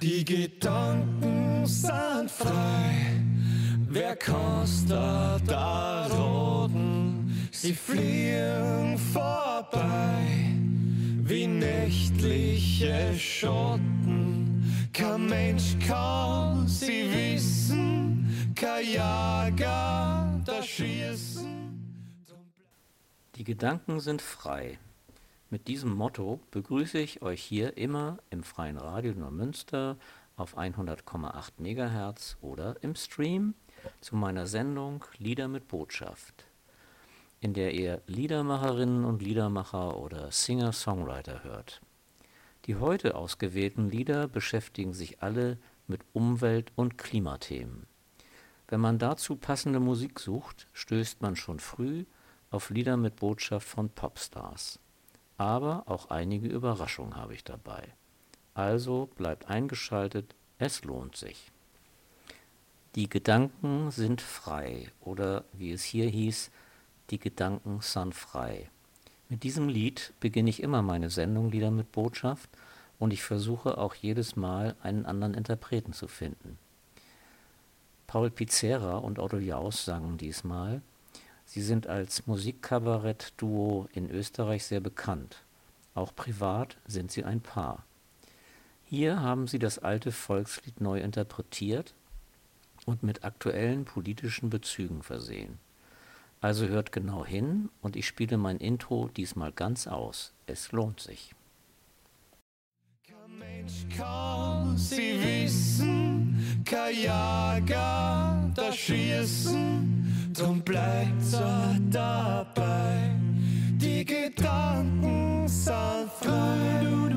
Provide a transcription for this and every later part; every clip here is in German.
Die Gedanken sind frei, wer kannst da roden? Sie fliegen vorbei wie nächtliche Schotten. Kein Mensch kann sie wissen, kein Jager da schießen. Die Gedanken sind frei. Mit diesem Motto begrüße ich euch hier immer im Freien Radio Neumünster auf 100,8 MHz oder im Stream zu meiner Sendung Lieder mit Botschaft, in der ihr Liedermacherinnen und Liedermacher oder Singer-Songwriter hört. Die heute ausgewählten Lieder beschäftigen sich alle mit Umwelt- und Klimathemen. Wenn man dazu passende Musik sucht, stößt man schon früh auf Lieder mit Botschaft von Popstars aber auch einige Überraschungen habe ich dabei. Also bleibt eingeschaltet, es lohnt sich. Die Gedanken sind frei oder wie es hier hieß, die Gedanken sind frei. Mit diesem Lied beginne ich immer meine Sendung Lieder mit Botschaft und ich versuche auch jedes Mal einen anderen Interpreten zu finden. Paul Pizzera und Otto Jaus sangen diesmal Sie sind als Musikkabarett-Duo in Österreich sehr bekannt. Auch privat sind sie ein Paar. Hier haben sie das alte Volkslied neu interpretiert und mit aktuellen politischen Bezügen versehen. Also hört genau hin und ich spiele mein Intro diesmal ganz aus. Es lohnt sich. Kein Mensch kann sie wissen, kein Jager da schießen drum bleibt er dabei. Die Gedanken sind frei.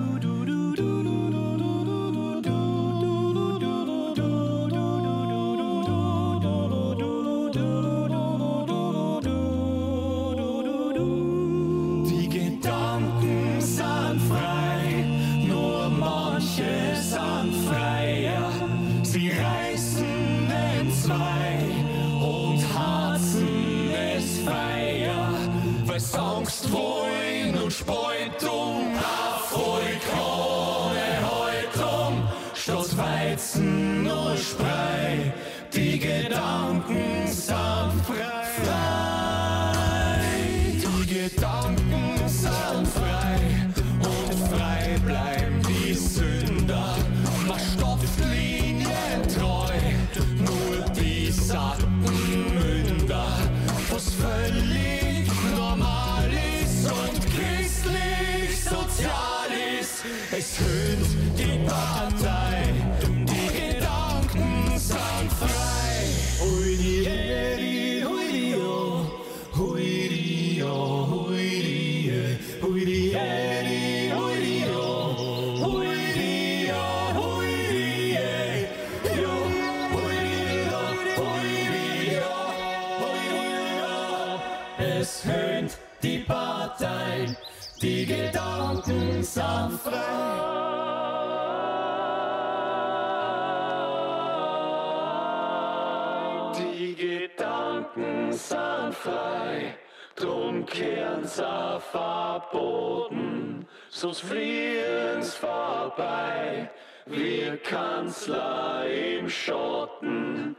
Verboten, sonst fliehen's vorbei. Wir Kanzler im Schotten,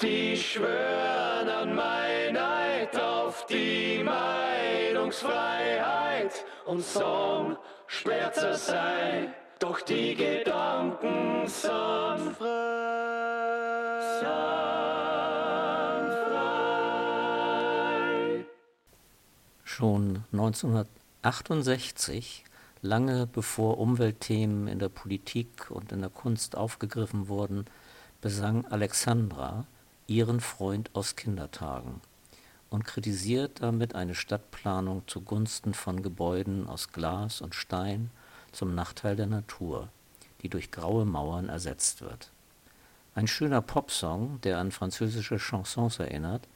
die schwören an Meinheit auf die Meinungsfreiheit und schwer zu sein, doch die Gedanken sind frei. Schon 1968, lange bevor Umweltthemen in der Politik und in der Kunst aufgegriffen wurden, besang Alexandra ihren Freund aus Kindertagen und kritisiert damit eine Stadtplanung zugunsten von Gebäuden aus Glas und Stein zum Nachteil der Natur, die durch graue Mauern ersetzt wird. Ein schöner Popsong, der an französische Chansons erinnert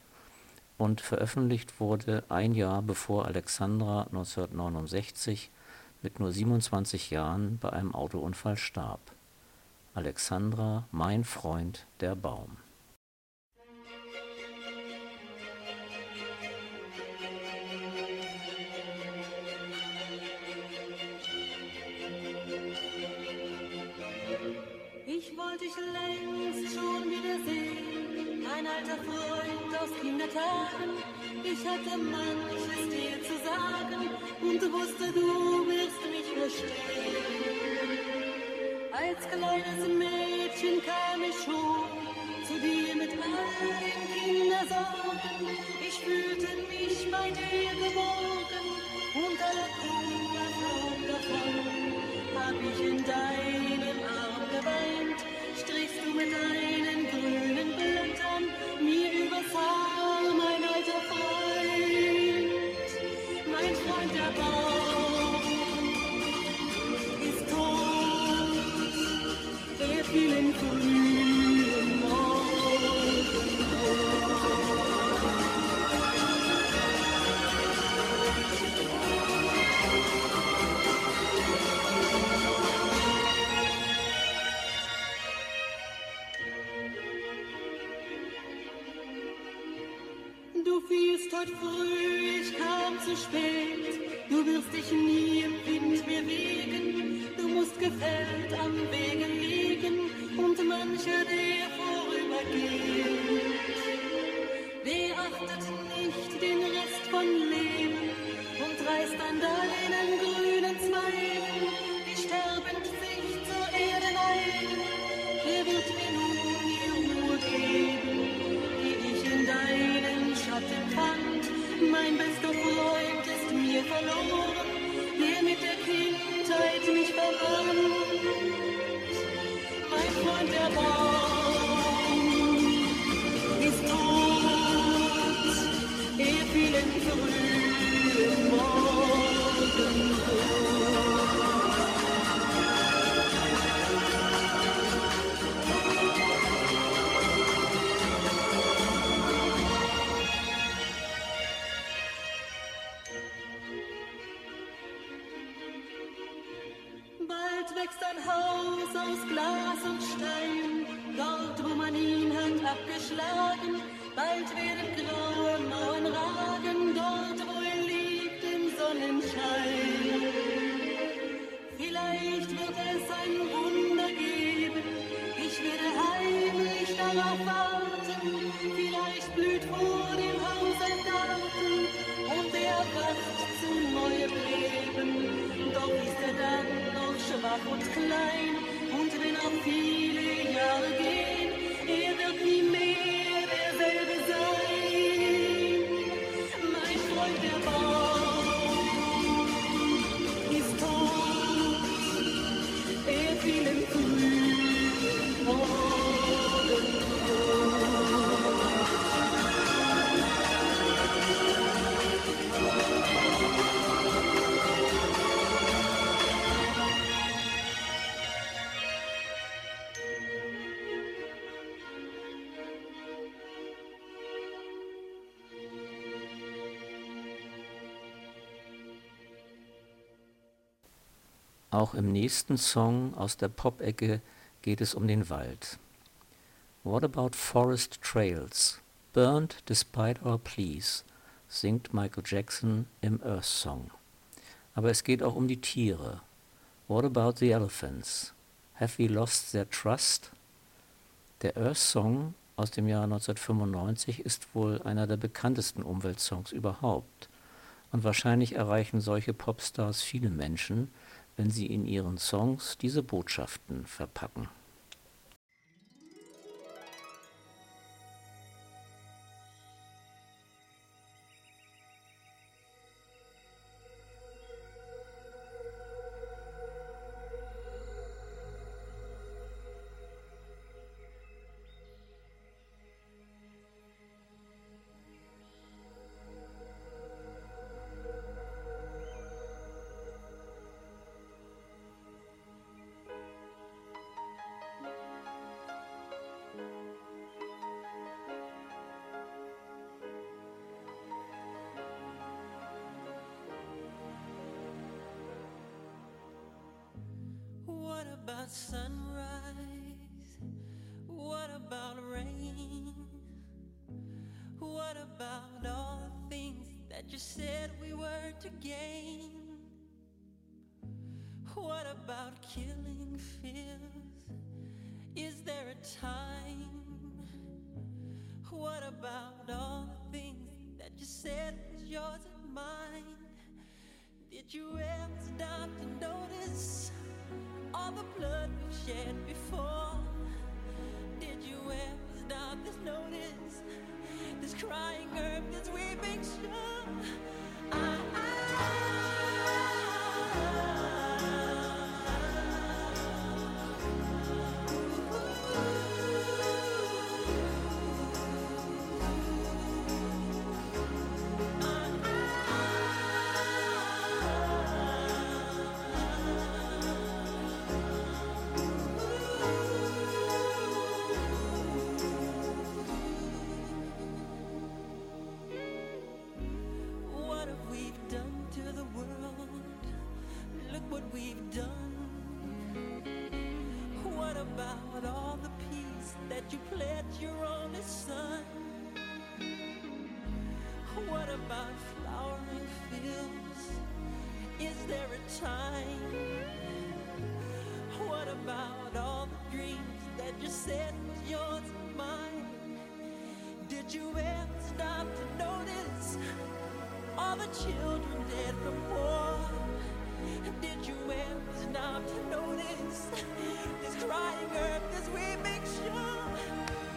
und veröffentlicht wurde ein Jahr bevor Alexandra 1969 mit nur 27 Jahren bei einem Autounfall starb. Alexandra, mein Freund, der Baum. wollte ich längst schon wiedersehen. Mein alter Freund aus Kindertagen, ich hatte manches dir zu sagen und wusste, du wirst mich verstehen. Als kleines Mädchen kam ich schon zu dir mit all den Kindersorgen. Ich fühlte mich bei dir geborgen und alle Kummer flog davon. Hab ich in deinem Arm geweint, strichst du mit deinen Auch im nächsten Song aus der Pop-Ecke geht es um den Wald. What about forest trails? Burned despite our pleas, singt Michael Jackson im Earth Song. Aber es geht auch um die Tiere. What about the elephants? Have we lost their trust? Der Earth Song aus dem Jahr 1995 ist wohl einer der bekanntesten Umweltsongs überhaupt. Und wahrscheinlich erreichen solche Popstars viele Menschen, wenn sie in ihren Songs diese Botschaften verpacken. About sunrise? What about rain? What about all the things that you said we were to gain? stop to notice all the children dead from war? Did you ever stop to notice this crying earth, as we make sure?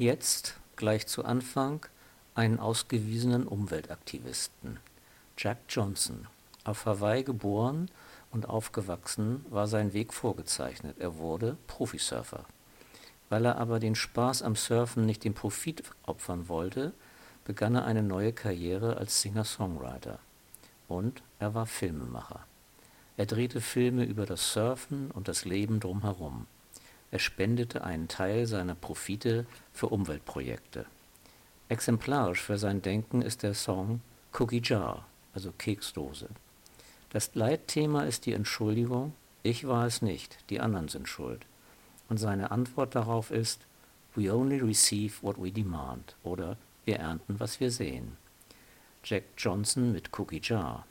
Jetzt, gleich zu Anfang, einen ausgewiesenen Umweltaktivisten. Jack Johnson. Auf Hawaii geboren und aufgewachsen, war sein Weg vorgezeichnet. Er wurde Profisurfer. Weil er aber den Spaß am Surfen nicht dem Profit opfern wollte, begann er eine neue Karriere als Singer-Songwriter. Und er war Filmemacher. Er drehte Filme über das Surfen und das Leben drumherum. Er spendete einen Teil seiner Profite für Umweltprojekte. Exemplarisch für sein Denken ist der Song Cookie Jar, also Keksdose. Das Leitthema ist die Entschuldigung, ich war es nicht, die anderen sind schuld. Und seine Antwort darauf ist, we only receive what we demand oder wir ernten, was wir sehen. Jack Johnson mit Cookie Jar.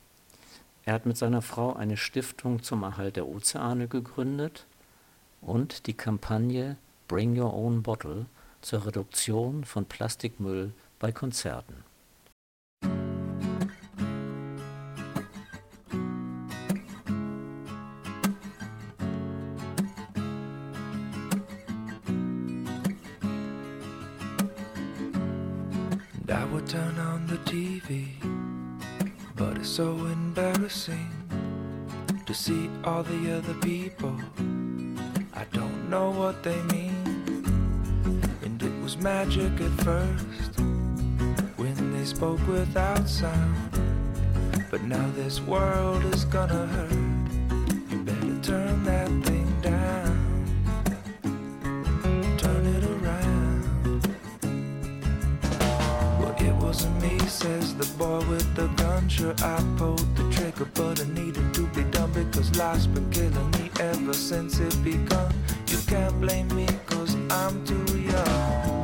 Er hat mit seiner Frau eine Stiftung zum Erhalt der Ozeane gegründet und die Kampagne Bring Your Own Bottle zur Reduktion von Plastikmüll bei Konzerten. And I would turn on the TV, but it's so embarrassing to see all the other people. Know what they mean. And it was magic at first when they spoke without sound. But now this world is gonna hurt. You better turn that thing down. Turn it around. Well, it wasn't me, says the boy with the gun. Sure, I pulled the trigger, but I needed to be because life's been killing me ever since it begun. You can't blame me, cause I'm too young.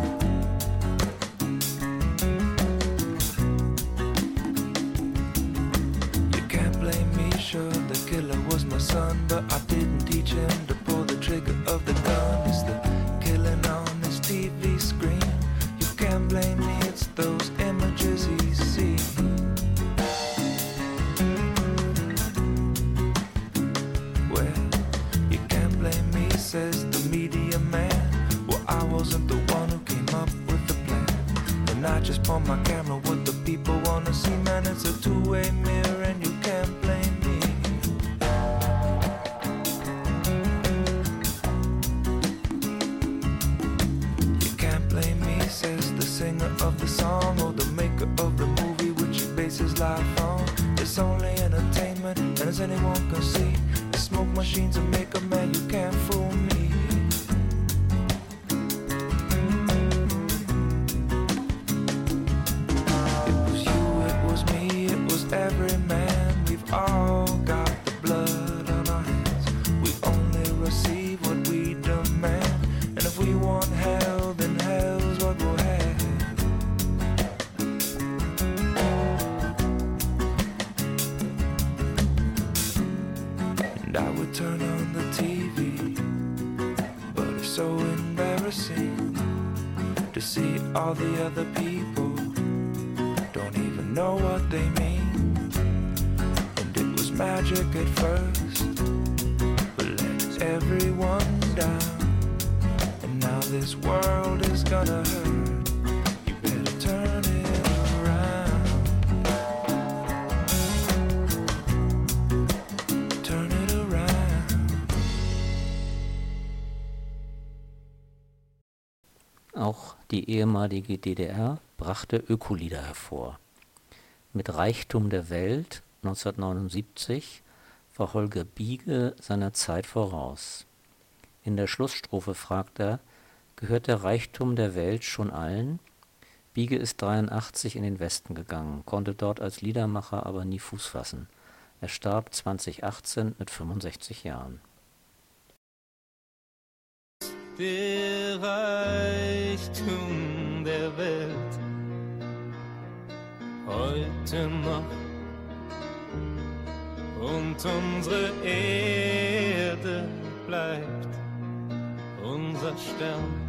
Die ehemalige DDR brachte Ökolieder hervor. Mit Reichtum der Welt 1979 war Holger Biege seiner Zeit voraus. In der Schlussstrophe fragt er, gehört der Reichtum der Welt schon allen? Biege ist 83 in den Westen gegangen, konnte dort als Liedermacher aber nie Fuß fassen. Er starb 2018 mit 65 Jahren. Der Reichtum der Welt heute noch und unsere Erde bleibt unser Stern.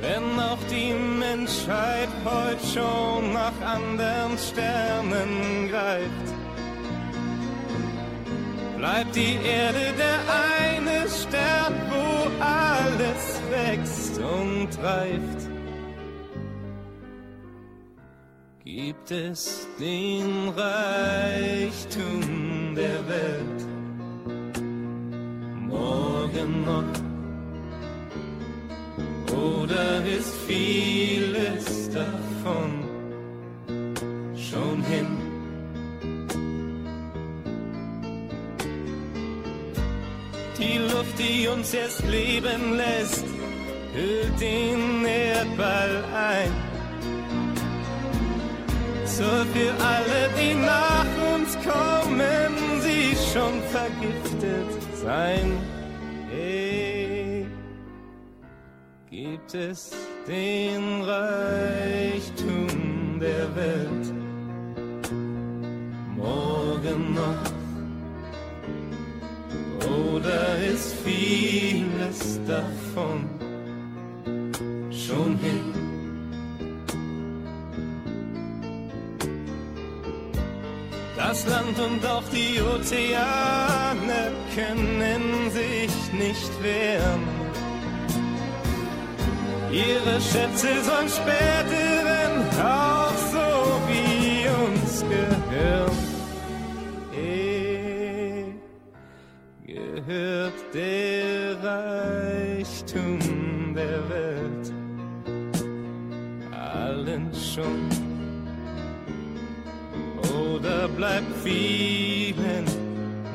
Wenn auch die Menschheit heute schon nach anderen Sternen greift, bleibt die Erde der eine Stern und reift, gibt es den Reichtum der Welt morgen noch? Oder ist vieles davon schon hin? Luft, die uns erst leben lässt, hüllt den Erdball ein. So für alle, die nach uns kommen, sie schon vergiftet sein. Hey, gibt es den Reichtum der Welt morgen noch? Oder ist vieles davon schon hin? Das Land und auch die Ozeane können sich nicht wehren. Ihre Schätze sollen späteren auch so wie uns gehören. Gehört der Reichtum der Welt. Allen schon. Oder bleibt vielen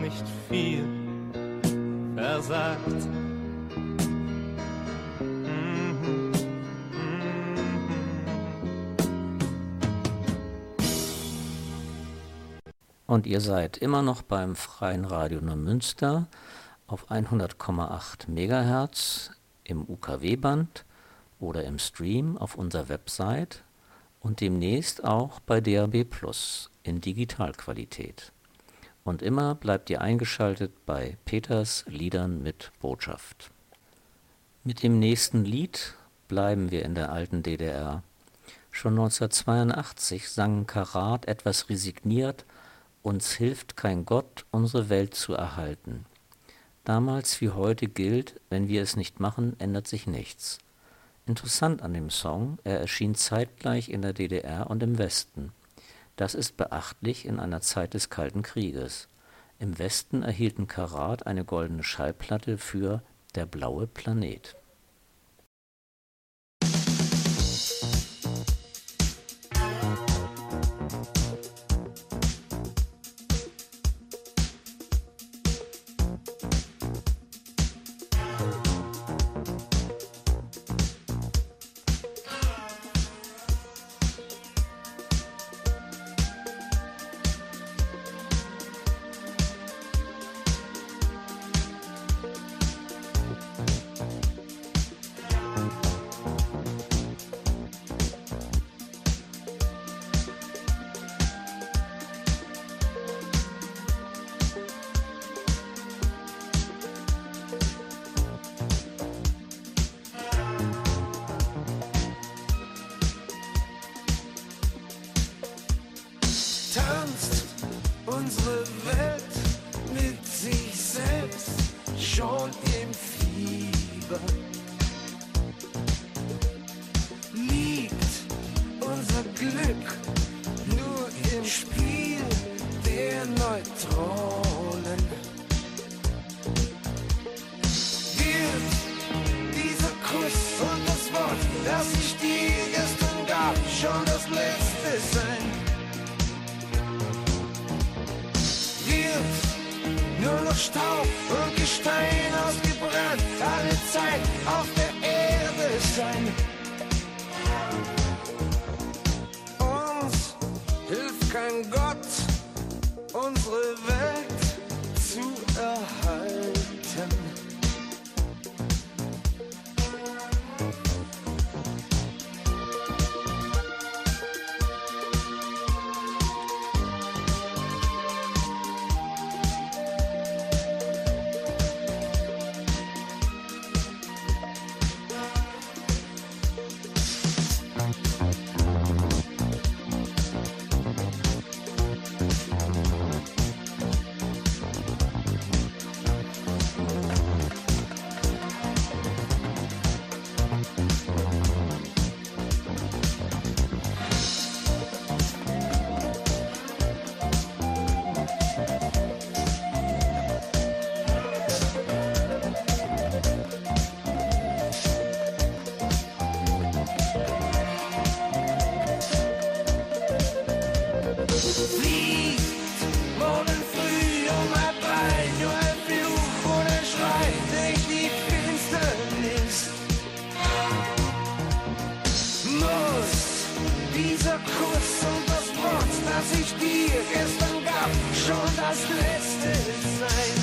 nicht viel versagt? Und ihr seid immer noch beim Freien Radio Neumünster auf 100,8 MHz im UKW-Band oder im Stream auf unserer Website und demnächst auch bei DAB Plus in Digitalqualität. Und immer bleibt ihr eingeschaltet bei Peters Liedern mit Botschaft. Mit dem nächsten Lied bleiben wir in der alten DDR. Schon 1982 sang Karat etwas resigniert, uns hilft kein Gott, unsere Welt zu erhalten. Damals wie heute gilt, wenn wir es nicht machen, ändert sich nichts. Interessant an dem Song, er erschien zeitgleich in der DDR und im Westen. Das ist beachtlich in einer Zeit des Kalten Krieges. Im Westen erhielten Karat eine goldene Schallplatte für Der blaue Planet. Schon im Fieber. Liegt unser Glück nur im Spiel der Neutronen? Wird dieser Kuss und das Wort, das ich dir gestern gab, schon das letzte sein? wird nur noch Staub und Zeit auf der Erde sein. Uns hilft kein Gott, unsere dieser Kuss und das Wort, das ich dir gestern gab, schon das letzte sein.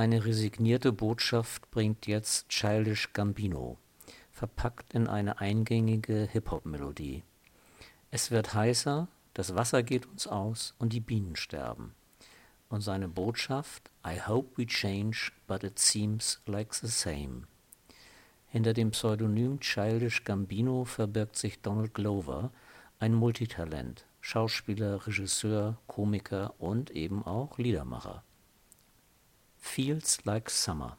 Eine resignierte Botschaft bringt jetzt Childish Gambino, verpackt in eine eingängige Hip-Hop-Melodie. Es wird heißer, das Wasser geht uns aus und die Bienen sterben. Und seine Botschaft I hope we change, but it seems like the same. Hinter dem Pseudonym Childish Gambino verbirgt sich Donald Glover, ein Multitalent, Schauspieler, Regisseur, Komiker und eben auch Liedermacher. feels like summer.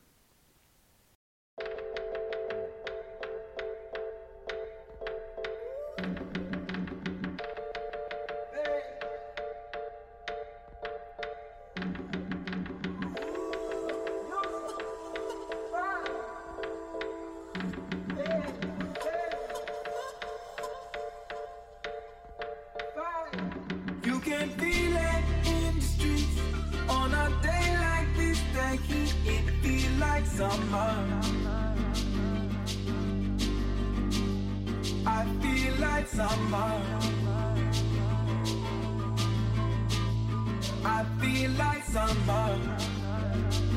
I feel like summer.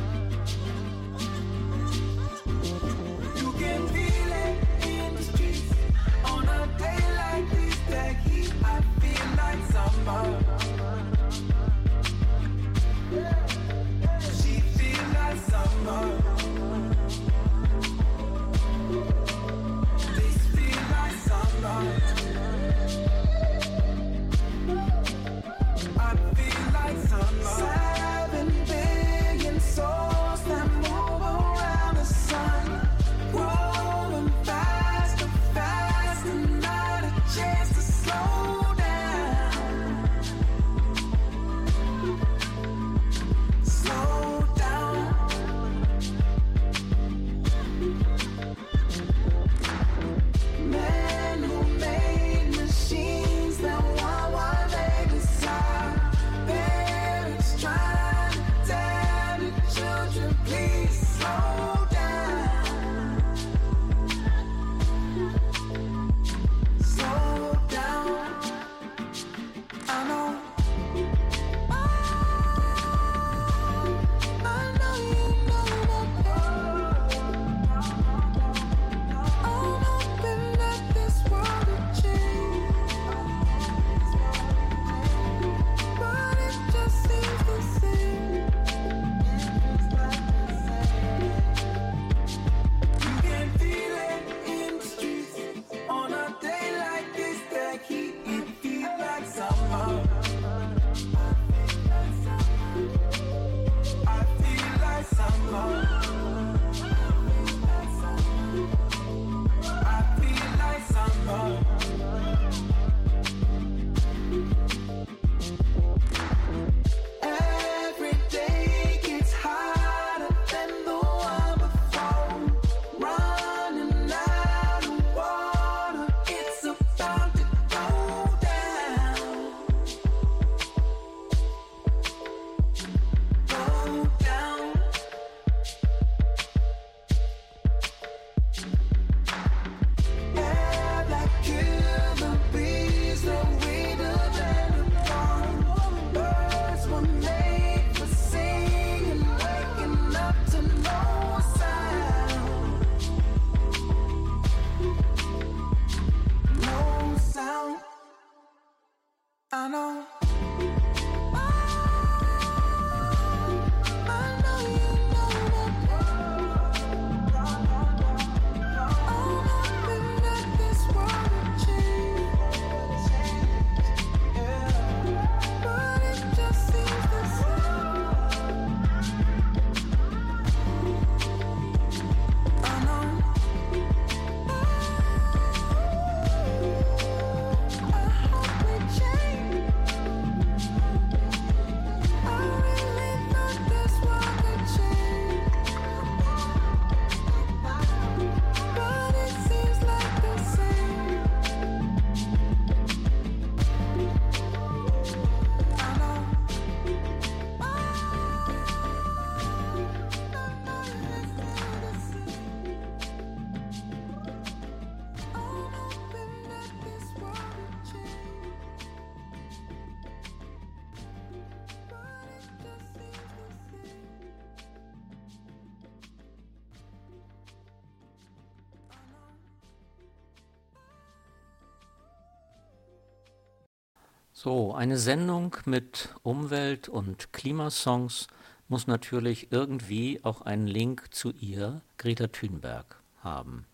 So, eine Sendung mit Umwelt- und Klimasongs muss natürlich irgendwie auch einen Link zu ihr, Greta Thunberg, haben.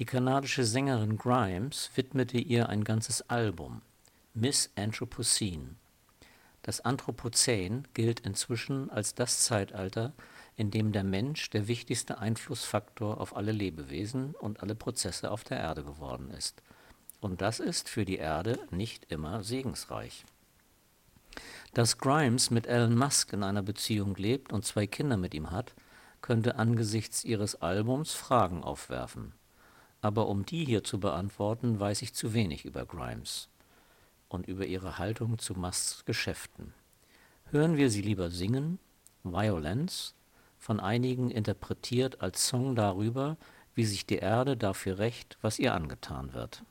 Die kanadische Sängerin Grimes widmete ihr ein ganzes Album, Miss Anthropocene. Das Anthropozän gilt inzwischen als das Zeitalter, in dem der Mensch der wichtigste Einflussfaktor auf alle Lebewesen und alle Prozesse auf der Erde geworden ist – und das ist für die Erde nicht immer segensreich. Dass Grimes mit Elon Musk in einer Beziehung lebt und zwei Kinder mit ihm hat, könnte angesichts ihres Albums Fragen aufwerfen. Aber um die hier zu beantworten, weiß ich zu wenig über Grimes und über ihre Haltung zu Musks Geschäften. Hören wir sie lieber singen, Violence, von einigen interpretiert als Song darüber, wie sich die Erde dafür rächt, was ihr angetan wird.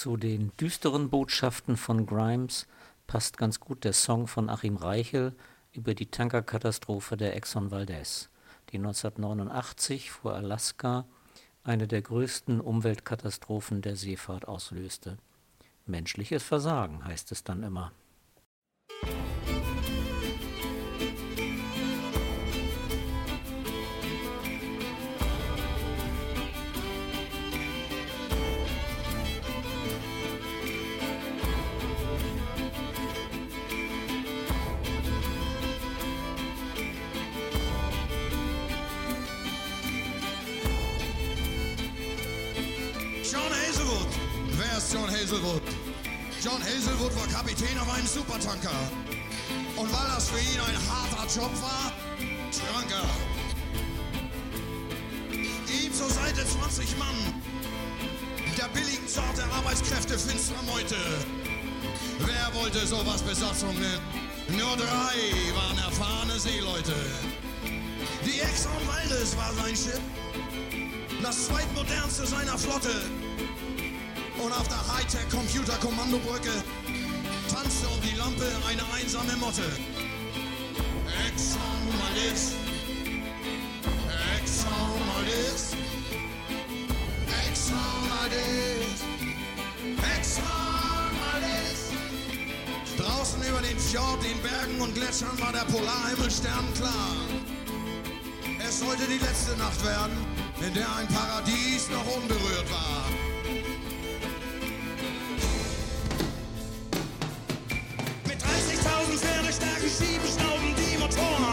Zu den düsteren Botschaften von Grimes passt ganz gut der Song von Achim Reichel über die Tankerkatastrophe der Exxon Valdez, die 1989 vor Alaska eine der größten Umweltkatastrophen der Seefahrt auslöste. Menschliches Versagen heißt es dann immer. John Hazelwood? John Hazelwood war Kapitän auf einem Supertanker. Und weil das für ihn ein harter Job war, trank er. Ihm zur Seite 20 Mann. Der billigen Sorte Arbeitskräfte finsterer Meute. Wer wollte sowas Besatzung nennen? Nur drei waren erfahrene Seeleute. Die Exxon Valdez war sein Schiff das zweitmodernste seiner Flotte. Und auf der Hightech-Computer-Kommandobrücke tanzte um die Lampe eine einsame Motte. Exxon Valdez. Draußen über den Fjord, den Bergen und Gletschern war der Polarhimmel sternklar. Es sollte die letzte Nacht werden, in der ein Paradies noch unberührt war. 30.000 Pferdestärke schieben, schnauben die Motoren.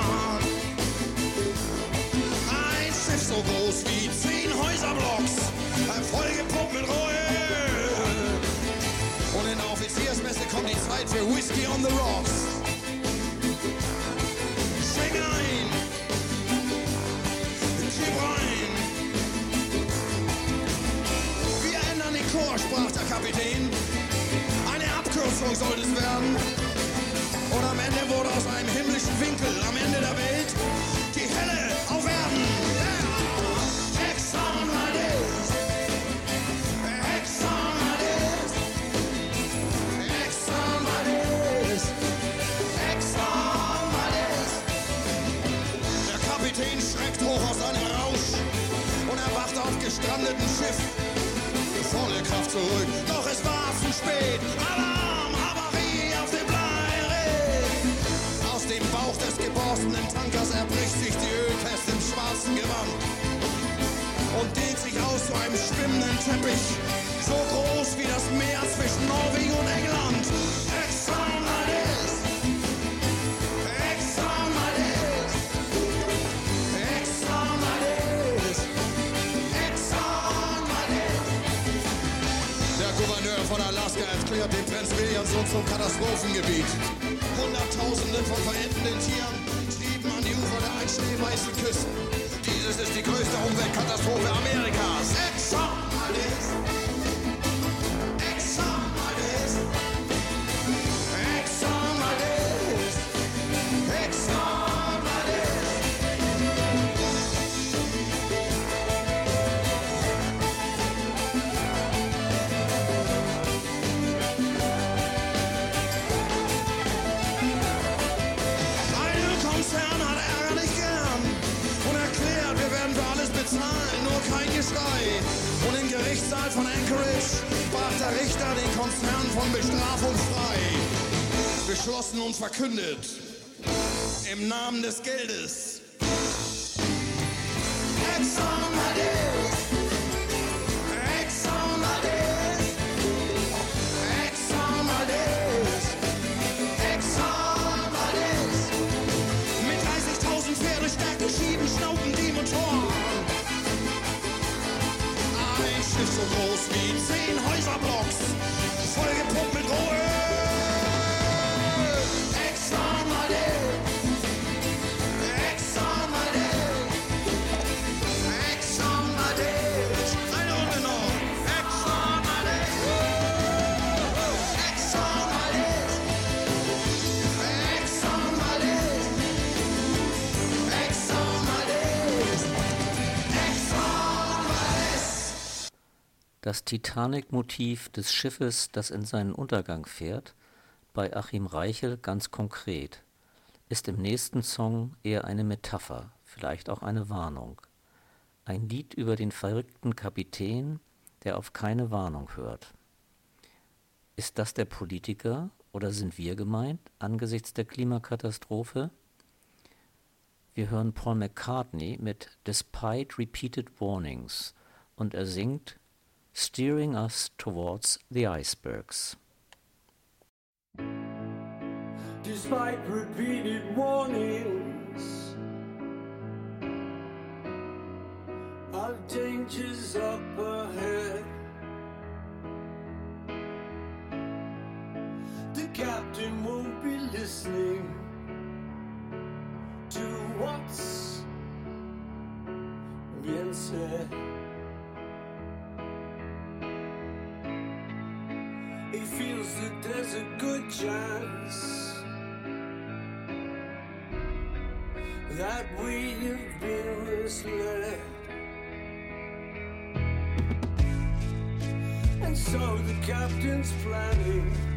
Ein Schiff so groß wie zehn Häuserblocks, vollgepumpt mit Rohöl. Und in Offiziersmesse kommt die Zeit für on the Rocks. Schenk ein, gib rein. Wir ändern den Chor, der Kapitän. Eine Abkürzung sollte es werden. Und am Ende wurde aus einem himmlischen Winkel, am Ende der Welt, die Hölle auf Erden. Yeah. Exxon Valdez. Exxon Valdez. Exxon Valdez. Exxon Valdez. Der Kapitän schreckt hoch aus seinem Rausch und erwacht auf gestrandeten Schiff. Volle Kraft zurück, doch es war zu spät. Alarm, einem schwimmenden Teppich, so groß wie das Meer zwischen Norwegen und England. Von Alaska erklärt den Prinz Williamson zum Katastrophengebiet. Hunderttausende von verendenden Tieren trieben an die Ufer der einschneeweißen Küsten. Dieses ist die größte Umweltkatastrophe Amerikas. Exxon Gerichtssaal von Anchorage sprach der Richter den Konzern von Bestrafung frei. Beschlossen und verkündet, im Namen des Geldes. Zehn Häuserblocks, vollgepumpt Das Titanic-Motiv des Schiffes, das in seinen Untergang fährt, bei Achim Reichel ganz konkret, ist im nächsten Song eher eine Metapher, vielleicht auch eine Warnung. Ein Lied über den verrückten Kapitän, der auf keine Warnung hört. Ist das der Politiker oder sind wir gemeint angesichts der Klimakatastrophe? Wir hören Paul McCartney mit Despite Repeated Warnings und er singt steering us towards the icebergs. Despite repeated warnings, of dangers up ahead, the captain won't be listening to what's been said. He feels that there's a good chance that we have been misled. And so the captain's planning.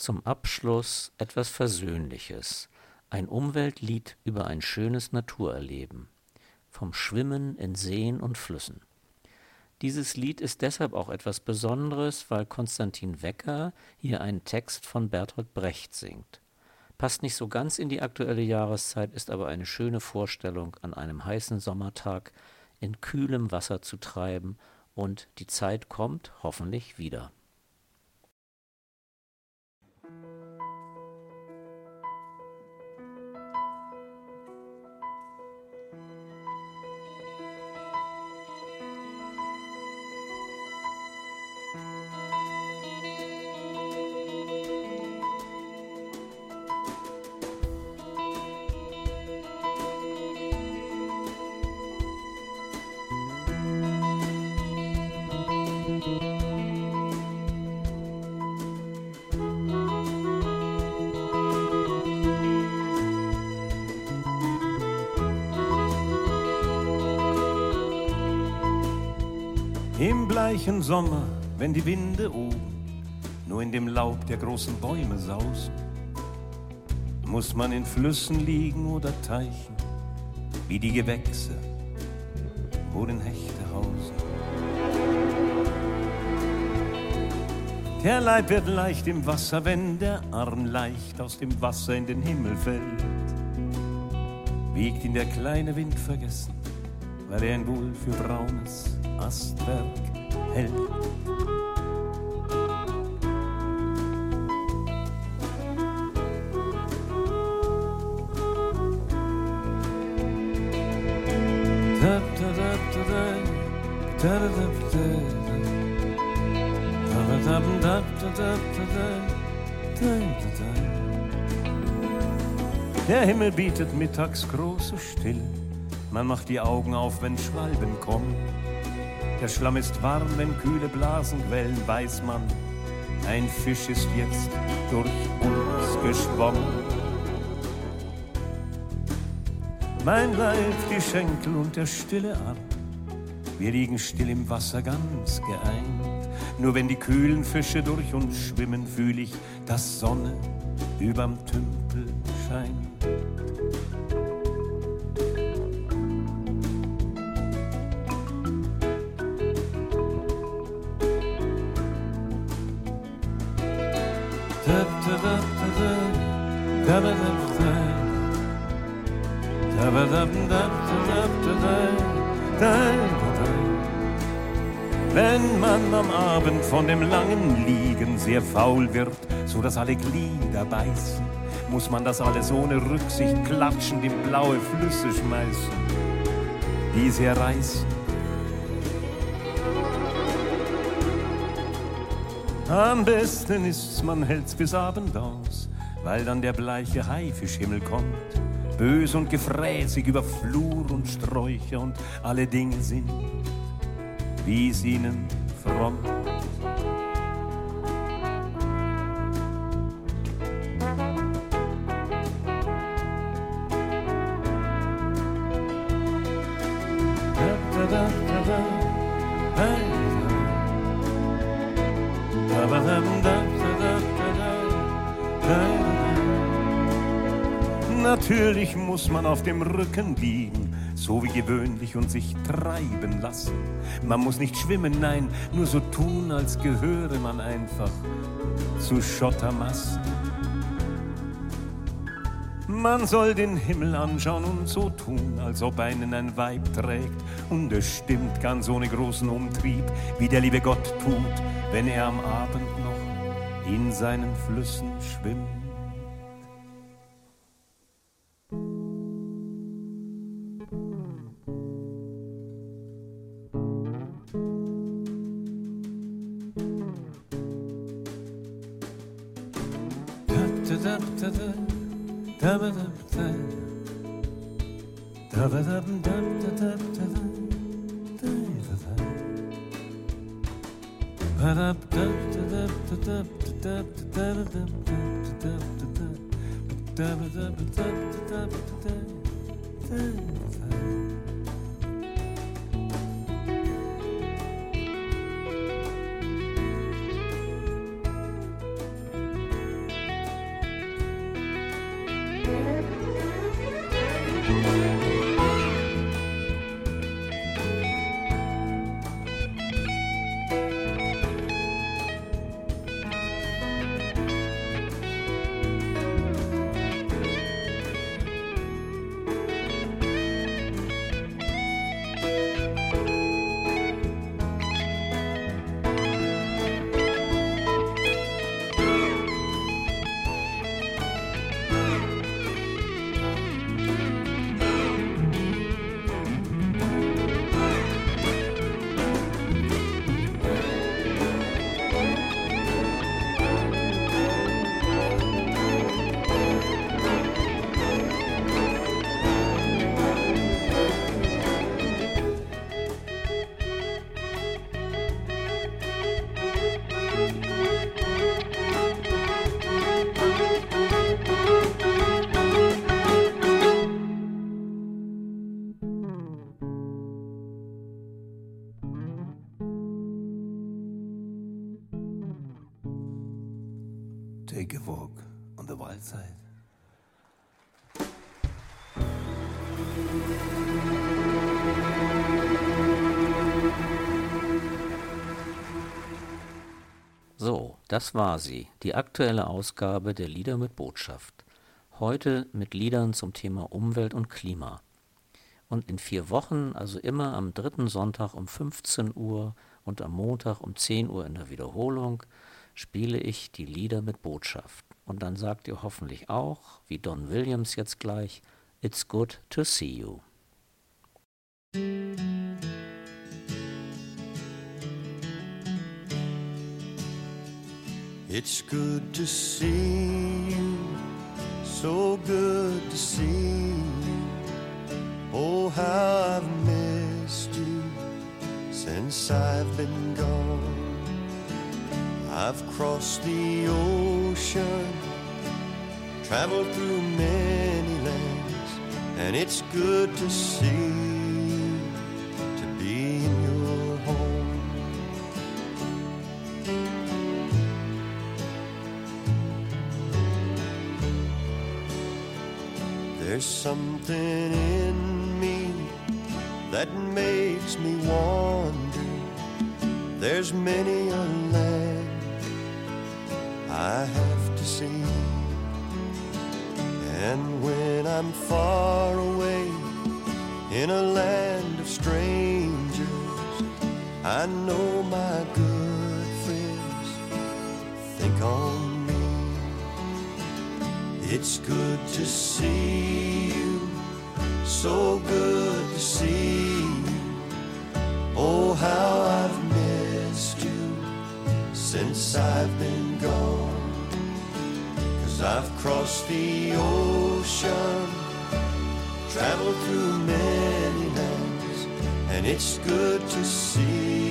Zum Abschluss etwas Versöhnliches. Ein Umweltlied über ein schönes Naturerleben. Vom Schwimmen in Seen und Flüssen. Dieses Lied ist deshalb auch etwas Besonderes, weil Konstantin Wecker hier einen Text von Bertolt Brecht singt. Passt nicht so ganz in die aktuelle Jahreszeit, ist aber eine schöne Vorstellung, an einem heißen Sommertag in kühlem Wasser zu treiben und die Zeit kommt hoffentlich wieder. Sommer, wenn die Winde oben nur in dem Laub der großen Bäume sausen, muss man in Flüssen liegen oder Teichen, wie die Gewächse, wo den Hechte hausen. Der Leib wird leicht im Wasser, wenn der Arm leicht aus dem Wasser in den Himmel fällt. Wiegt ihn der kleine Wind vergessen, weil er ein wohl für braunes Astwerk hält. Der Himmel bietet mittags große Stille. Man macht die Augen auf, wenn Schwalben kommen. Der Schlamm ist warm, wenn kühle Blasen quellen, weiß man, ein Fisch ist jetzt durch uns geschwommen. Mein Leib, die Schenkel und der stille Arm, wir liegen still im Wasser ganz geeint. Nur wenn die kühlen Fische durch uns schwimmen, fühl ich, dass Sonne überm Tümpel scheint. Wenn man am Abend von dem langen Liegen sehr faul wird, so dass alle Glieder beißen, muss man das alles ohne Rücksicht klatschend in blaue Flüsse schmeißen, die sehr reißen. Am besten ist's, man hält's bis Abend aus, weil dann der bleiche Haifischhimmel kommt, bös und gefräßig über Flur und Sträucher und alle Dinge sind, wie es ihnen frommt. Natürlich muss man auf dem Rücken liegen, so wie gewöhnlich und sich treiben lassen. Man muss nicht schwimmen, nein, nur so tun, als gehöre man einfach zu Schottermassen. Man soll den Himmel anschauen und so tun, als ob einen ein Weib trägt. Und es stimmt ganz ohne großen Umtrieb, wie der liebe Gott tut, wenn er am Abend noch in seinen Flüssen schwimmt. Das war sie, die aktuelle Ausgabe der Lieder mit Botschaft. Heute mit Liedern zum Thema Umwelt und Klima. Und in vier Wochen, also immer am dritten Sonntag um 15 Uhr und am Montag um 10 Uhr in der Wiederholung, spiele ich die Lieder mit Botschaft. Und dann sagt ihr hoffentlich auch, wie Don Williams jetzt gleich, It's good to see you. It's good to see you, so good to see you. Oh, how I've missed you since I've been gone. I've crossed the ocean, traveled through many lands, and it's good to see you, something in me that makes me wonder. There's many a land I have to see. And when I'm far away in a land of strangers, I know my good It's good to see you, so good to see you. Oh, how I've missed you since I've been gone. Cause I've crossed the ocean, traveled through many lands, and it's good to see you,